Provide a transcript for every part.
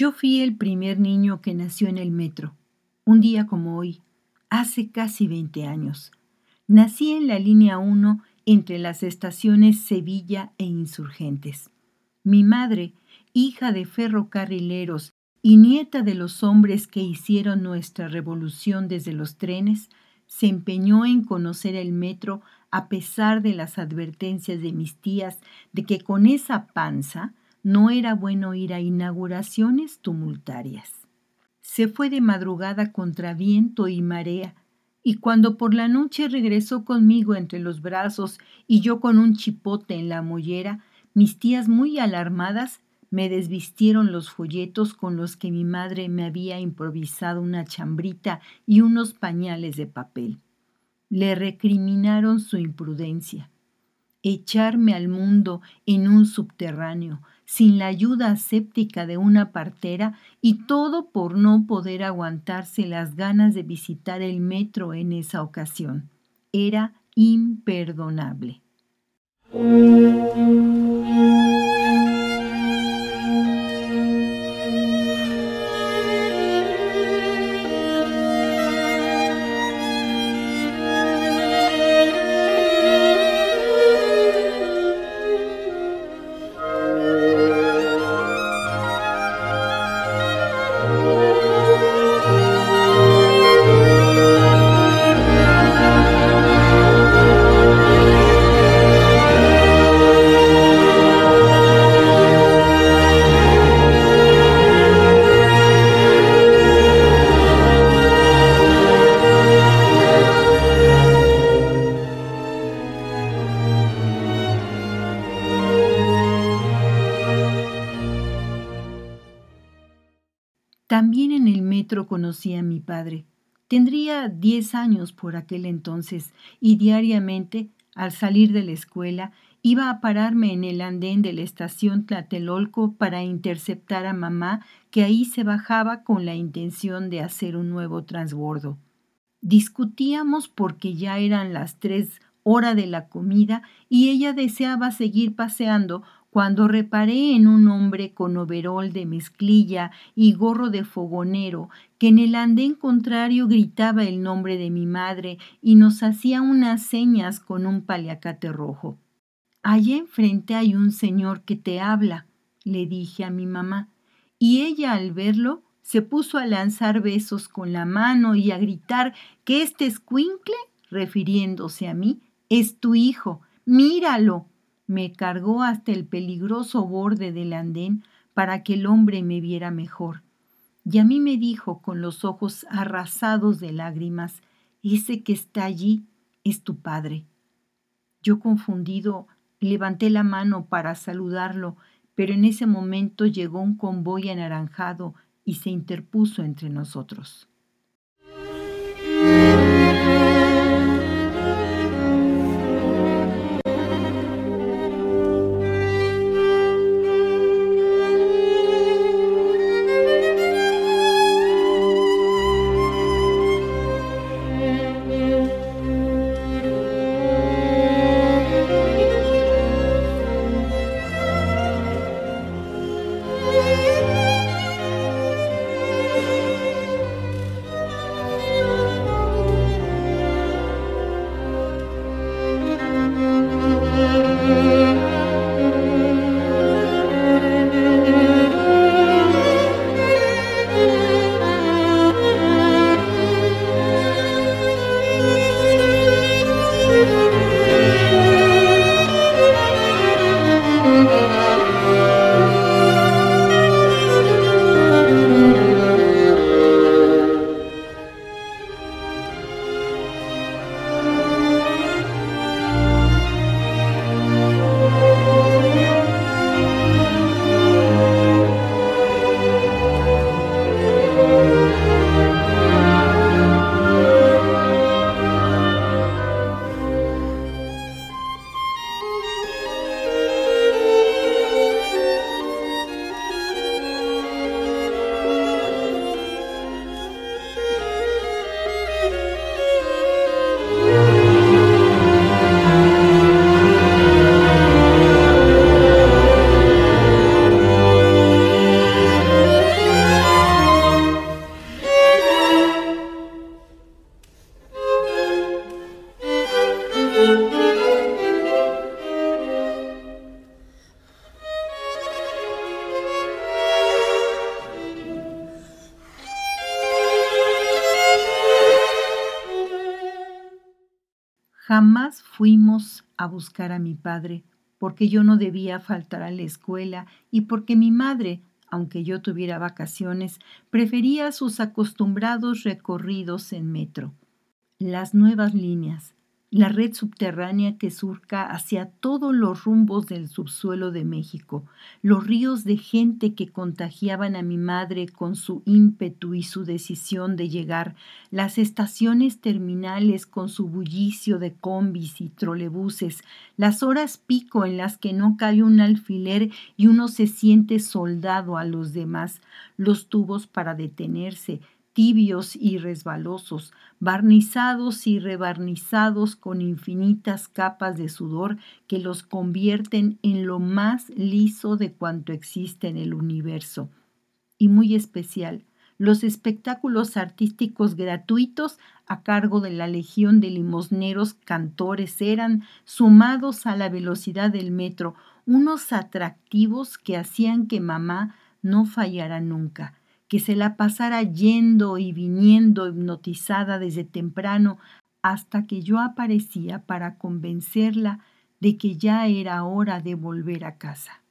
Yo fui el primer niño que nació en el metro, un día como hoy, hace casi 20 años. Nací en la línea 1 entre las estaciones Sevilla e Insurgentes. Mi madre, hija de ferrocarrileros y nieta de los hombres que hicieron nuestra revolución desde los trenes, se empeñó en conocer el metro a pesar de las advertencias de mis tías de que con esa panza no era bueno ir a inauguraciones tumultarias. Se fue de madrugada contra viento y marea, y cuando por la noche regresó conmigo entre los brazos y yo con un chipote en la mollera, mis tías muy alarmadas me desvistieron los folletos con los que mi madre me había improvisado una chambrita y unos pañales de papel. Le recriminaron su imprudencia. Echarme al mundo en un subterráneo, sin la ayuda aséptica de una partera y todo por no poder aguantarse las ganas de visitar el metro en esa ocasión. Era imperdonable. Metro conocí a mi padre. Tendría diez años por aquel entonces y diariamente, al salir de la escuela, iba a pararme en el andén de la estación Tlatelolco para interceptar a mamá que ahí se bajaba con la intención de hacer un nuevo transbordo. Discutíamos porque ya eran las tres hora de la comida y ella deseaba seguir paseando cuando reparé en un hombre con overol de mezclilla y gorro de fogonero, que en el andén contrario gritaba el nombre de mi madre y nos hacía unas señas con un paliacate rojo. Allá enfrente hay un señor que te habla, le dije a mi mamá, y ella al verlo se puso a lanzar besos con la mano y a gritar que este escuincle, refiriéndose a mí, es tu hijo, míralo. Me cargó hasta el peligroso borde del andén para que el hombre me viera mejor. Y a mí me dijo con los ojos arrasados de lágrimas, ese que está allí es tu padre. Yo confundido levanté la mano para saludarlo, pero en ese momento llegó un convoy anaranjado y se interpuso entre nosotros. Jamás fuimos a buscar a mi padre, porque yo no debía faltar a la escuela y porque mi madre, aunque yo tuviera vacaciones, prefería sus acostumbrados recorridos en metro. Las nuevas líneas, la red subterránea que surca hacia todos los rumbos del subsuelo de México, los ríos de gente que contagiaban a mi madre con su ímpetu y su decisión de llegar, las estaciones terminales con su bullicio de combis y trolebuses, las horas pico en las que no cae un alfiler y uno se siente soldado a los demás, los tubos para detenerse, tibios y resbalosos, barnizados y rebarnizados con infinitas capas de sudor que los convierten en lo más liso de cuanto existe en el universo. Y muy especial, los espectáculos artísticos gratuitos a cargo de la legión de limosneros cantores eran, sumados a la velocidad del metro, unos atractivos que hacían que mamá no fallara nunca que se la pasara yendo y viniendo hipnotizada desde temprano hasta que yo aparecía para convencerla de que ya era hora de volver a casa.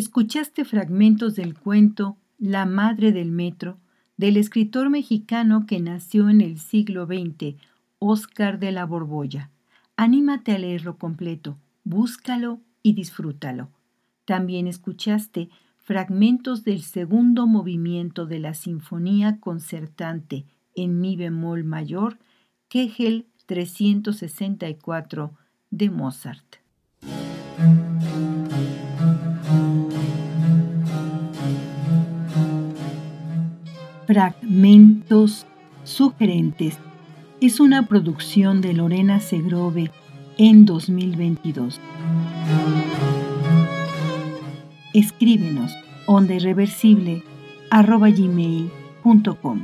Escuchaste fragmentos del cuento La Madre del Metro del escritor mexicano que nació en el siglo XX, Óscar de la Borbolla. Anímate a leerlo completo, búscalo y disfrútalo. También escuchaste fragmentos del segundo movimiento de la Sinfonía Concertante en Mi bemol mayor, Kegel 364 de Mozart. Fragmentos sugerentes es una producción de Lorena Segrove en 2022. Escríbenos onda irreversible arroba gmail.com.